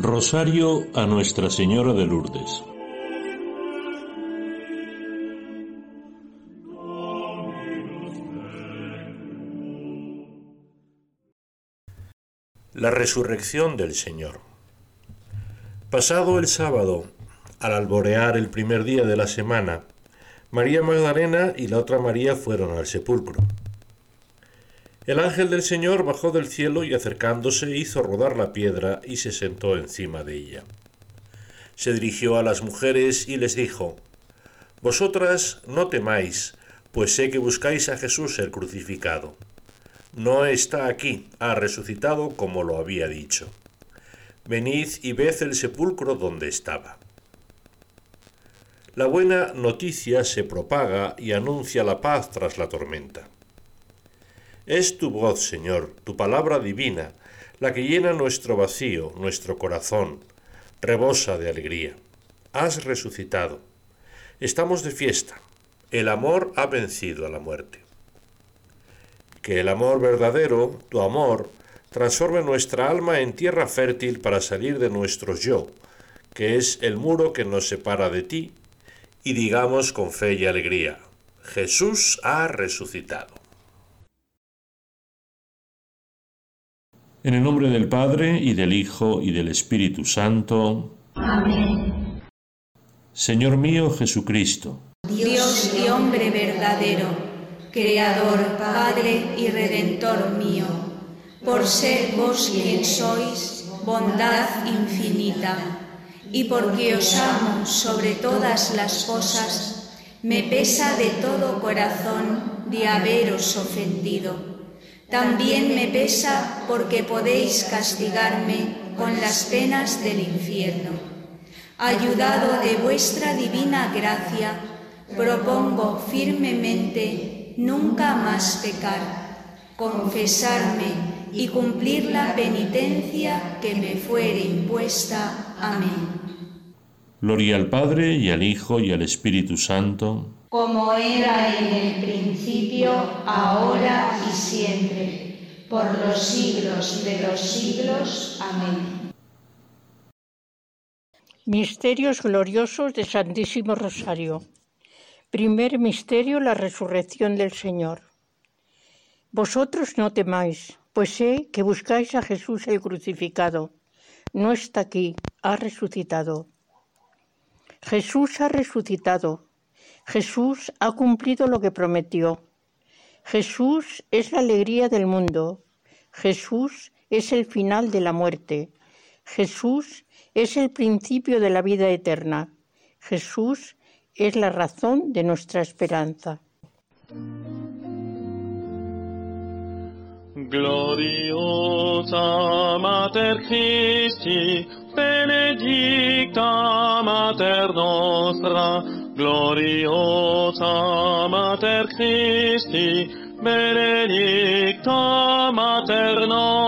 Rosario a Nuestra Señora de Lourdes. La resurrección del Señor. Pasado el sábado, al alborear el primer día de la semana, María Magdalena y la otra María fueron al sepulcro. El ángel del Señor bajó del cielo y acercándose hizo rodar la piedra y se sentó encima de ella. Se dirigió a las mujeres y les dijo, Vosotras no temáis, pues sé que buscáis a Jesús el crucificado. No está aquí, ha resucitado como lo había dicho. Venid y ved el sepulcro donde estaba. La buena noticia se propaga y anuncia la paz tras la tormenta. Es tu voz, Señor, tu palabra divina, la que llena nuestro vacío, nuestro corazón, rebosa de alegría. Has resucitado. Estamos de fiesta. El amor ha vencido a la muerte. Que el amor verdadero, tu amor, transforme nuestra alma en tierra fértil para salir de nuestros yo, que es el muro que nos separa de ti, y digamos con fe y alegría, Jesús ha resucitado. En el nombre del Padre, y del Hijo, y del Espíritu Santo. Amén. Señor mío Jesucristo. Dios y hombre verdadero, Creador, Padre y Redentor mío, por ser vos quien sois, bondad infinita, y porque os amo sobre todas las cosas, me pesa de todo corazón de haberos ofendido también me pesa porque podéis castigarme con las penas del infierno. Ayudado de vuestra divina gracia, propongo firmemente nunca más pecar, confesarme y cumplir la penitencia que me fuere impuesta. Amén. Gloria al Padre y al Hijo y al Espíritu Santo como era en el principio, ahora y siempre, por los siglos de los siglos. Amén. Misterios gloriosos de Santísimo Rosario. Primer misterio, la resurrección del Señor. Vosotros no temáis, pues sé que buscáis a Jesús el crucificado. No está aquí, ha resucitado. Jesús ha resucitado Jesús ha cumplido lo que prometió. Jesús es la alegría del mundo. Jesús es el final de la muerte. Jesús es el principio de la vida eterna. Jesús es la razón de nuestra esperanza. Gloriosa Mater Christi, benedicta Mater nostra, gloriosa Mater Christi, benedicta Mater nostra,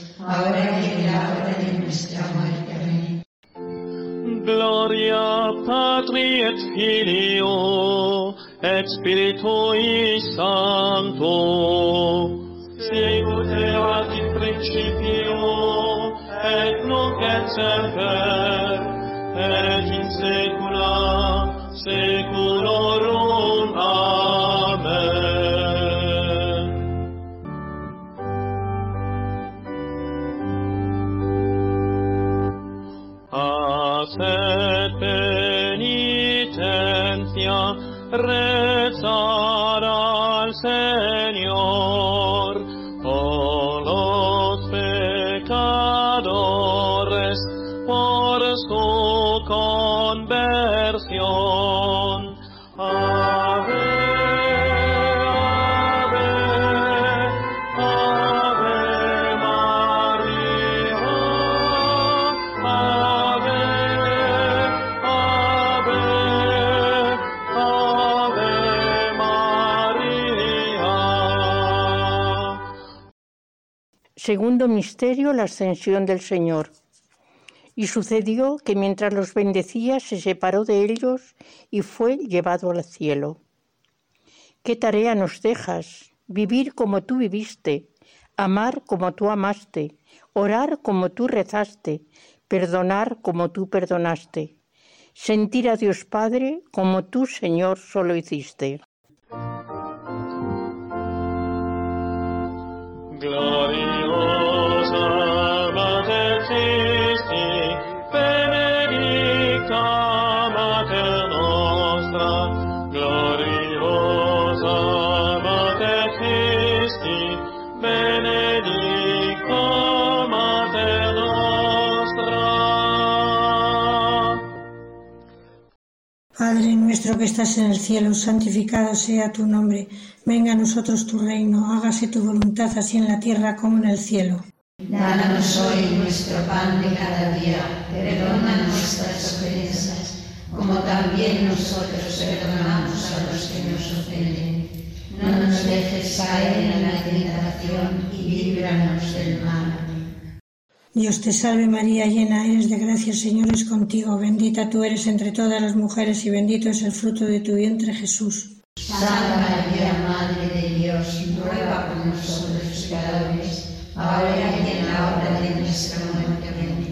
ahora y en la hora de nuestra muerte. Amén. Gloria Patri et Filio et Spiritui Sancto Sicut erat in principio et nunc et semper et in saecula saeculorum Amen Re Segundo misterio, la ascensión del Señor. Y sucedió que mientras los bendecía se separó de ellos y fue llevado al cielo. ¿Qué tarea nos dejas? Vivir como tú viviste, amar como tú amaste, orar como tú rezaste, perdonar como tú perdonaste, sentir a Dios Padre como tú, Señor, solo hiciste. Gloriosa Padre nuestro que estás en el cielo, santificado sea tu nombre. Venga a nosotros tu reino, hágase tu voluntad así en la tierra como en el cielo. Danos hoy nuestro pan de cada día, perdona nuestras ofensas, como también nosotros perdonamos a los que nos ofenden. No nos dejes caer en la tentación y líbranos del mal. Dios te salve María, llena eres de gracia, el Señor es contigo. Bendita tú eres entre todas las mujeres y bendito es el fruto de tu vientre Jesús. Santa María, Madre de Dios, ruega por nosotros pecadores, ahora y en la hora de nuestra muerte. Amén.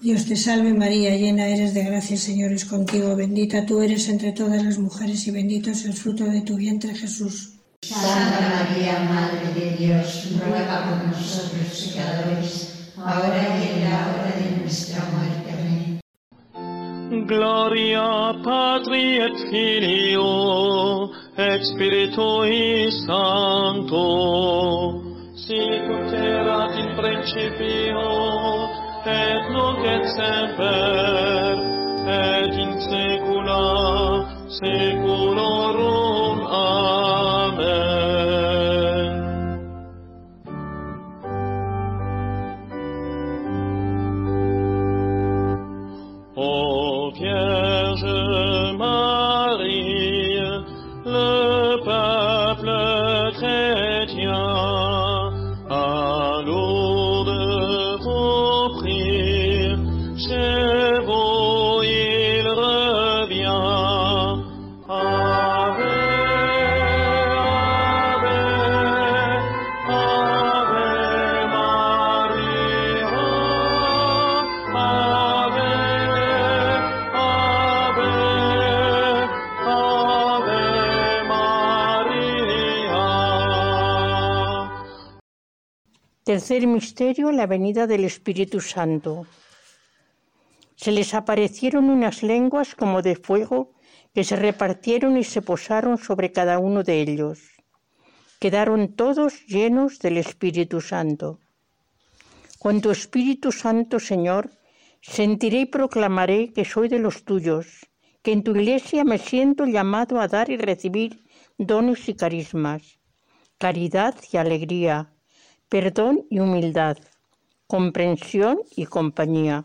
Dios te salve María, llena eres de gracia, el Señor es contigo, bendita tú eres entre todas las mujeres y bendito es el fruto de tu vientre Jesús. Santa María, Madre de Dios, ruega por nosotros pecadores, ahora y en la hora de nuestra muerte. Amén. Gloria Patri et Filio et Spiritui Sancto, sicut erat in principio et nunc et semper, et in saecula saeculorum. Amen. Tercer misterio, la venida del Espíritu Santo. Se les aparecieron unas lenguas como de fuego que se repartieron y se posaron sobre cada uno de ellos. Quedaron todos llenos del Espíritu Santo. Con tu Espíritu Santo, Señor, sentiré y proclamaré que soy de los tuyos, que en tu iglesia me siento llamado a dar y recibir dones y carismas, caridad y alegría, perdón y humildad, comprensión y compañía.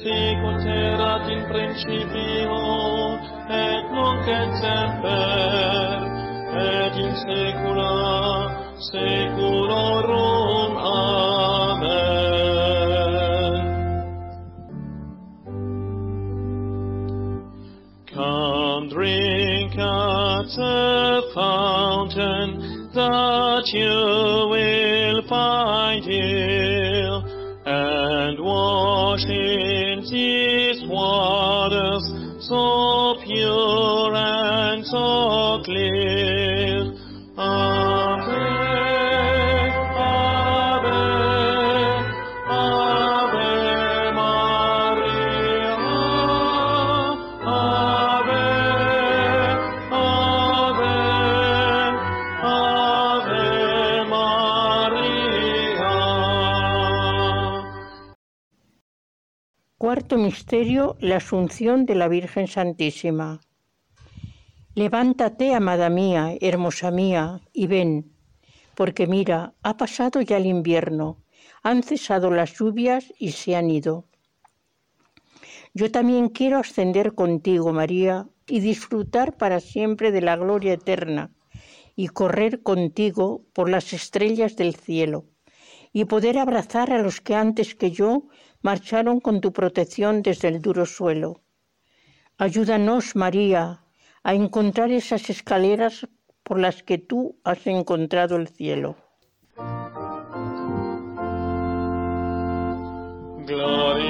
sicut erat in principio et nunc et semper et in saecula saeculorum. Amen. Come drink at the fountain that you Misterio, la Asunción de la Virgen Santísima. Levántate, amada mía, hermosa mía, y ven, porque mira, ha pasado ya el invierno, han cesado las lluvias y se han ido. Yo también quiero ascender contigo, María, y disfrutar para siempre de la gloria eterna, y correr contigo por las estrellas del cielo, y poder abrazar a los que antes que yo marcharon con tu protección desde el duro suelo. Ayúdanos, María, a encontrar esas escaleras por las que tú has encontrado el cielo. Gloria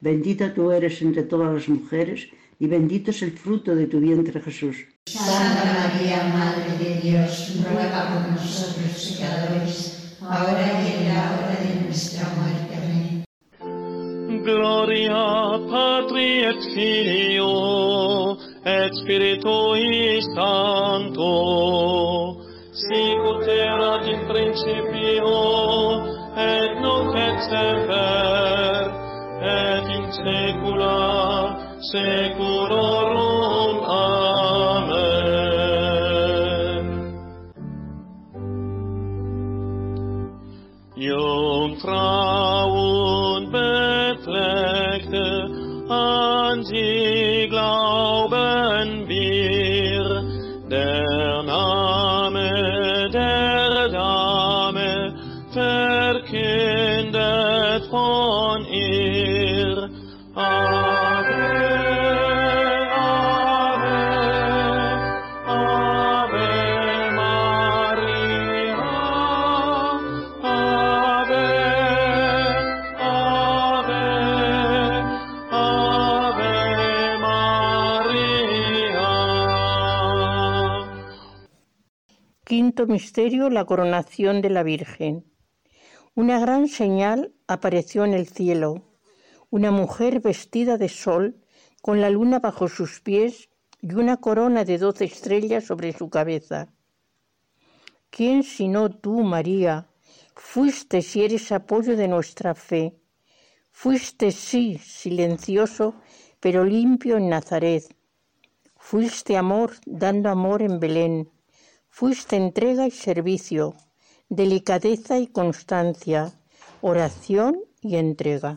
bendita tú eres entre todas las mujeres, y bendito es el fruto de tu vientre Jesús. Santa María, Madre de Dios, ruega por nosotros pecadores, ahora y en la hora de nuestra muerte. Amén. Gloria Patri et Filio et Spiritui Sancto, sic ut erat in principio et nunc et semper et in saecula saeculorum. Misterio, la coronación de la Virgen. Una gran señal apareció en el cielo, una mujer vestida de sol, con la luna bajo sus pies y una corona de doce estrellas sobre su cabeza. ¿Quién sino tú, María, fuiste si eres apoyo de nuestra fe? Fuiste sí, silencioso, pero limpio en Nazaret. Fuiste amor, dando amor en Belén. Fuiste entrega y servicio, delicadeza y constancia, oración y entrega.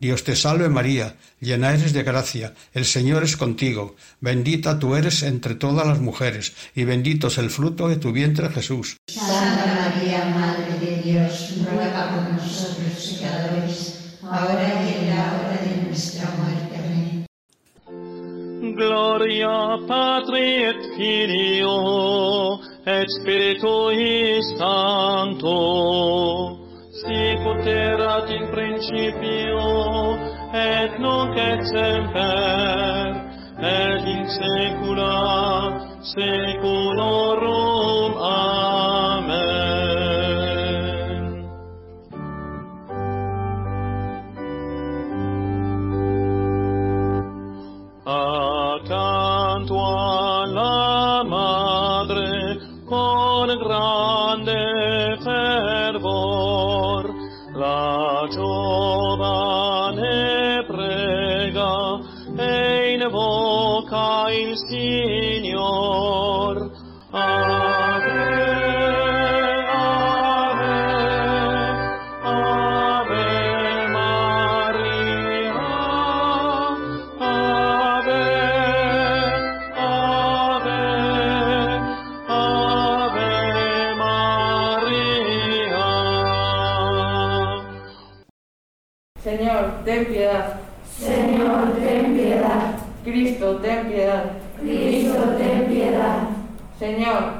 Dios te salve María, llena eres de gracia, el Señor es contigo, bendita tú eres entre todas las mujeres, y bendito es el fruto de tu vientre Jesús. Santa María, Madre de Dios, ruega por nosotros pecadores, ahora y en la hora de nuestra muerte. Amén. Gloria Patri et Filio et Spiritui Sancto, sicut erat in principio et nunc et semper et in saecula saeculorum. Amen. see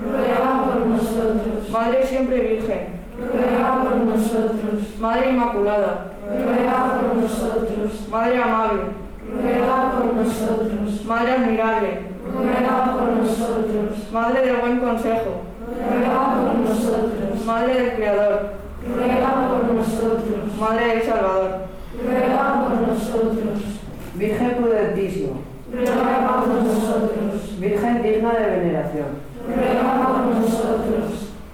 Ruega por nosotros. Madre Siempre Virgen. Ruega por nosotros. Madre Inmaculada. Ruega por nosotros. Madre Amable. Ruega por nosotros. Madre Admirable. Ruega por nosotros. Madre del Buen Consejo. Ruega por nosotros. Madre del Creador. Ruega por nosotros. Madre del Salvador. Ruega por nosotros. Virgen prudentísima, Ruega por nosotros. Virgen digna de veneración.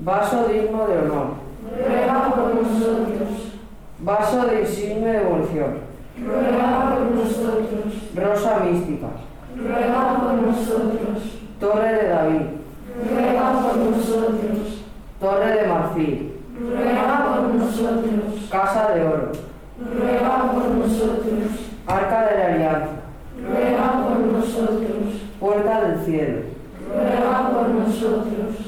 Vaso digno de honor, Ruega por nosotros. vaso de insigne devoción, Ruega por nosotros. rosa mística, Ruega por nosotros. torre de David, Ruega por nosotros. torre de marfil, Ruega por nosotros. casa de oro, Ruega por nosotros. arca de la alianza, Ruega por nosotros. puerta del cielo, Ruega por nosotros.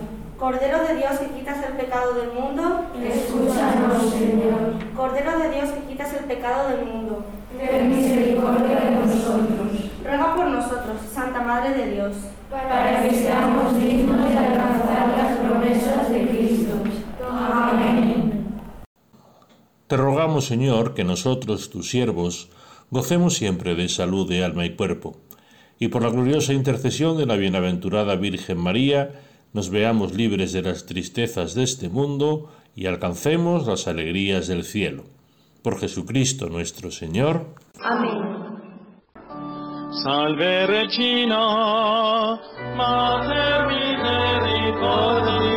Cordero de Dios que quitas el pecado del mundo, Escúchanos, Señor. Cordero de Dios que quitas el pecado del mundo. Ten misericordia de nosotros, Ruega por nosotros, Santa Madre de Dios, para que seamos dignos de alcanzar las promesas de Cristo. Amén. Te rogamos, Señor, que nosotros, tus siervos, gocemos siempre de salud de alma y cuerpo, y por la gloriosa intercesión de la bienaventurada Virgen María, nos veamos libres de las tristezas de este mundo y alcancemos las alegrías del cielo. Por Jesucristo nuestro Señor. Amén. Salve Regina, Mater misericordiae,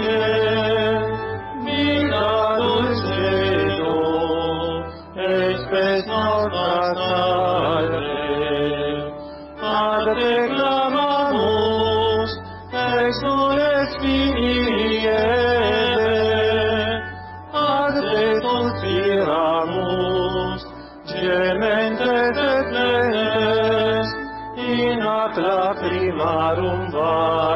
etraf imarım var.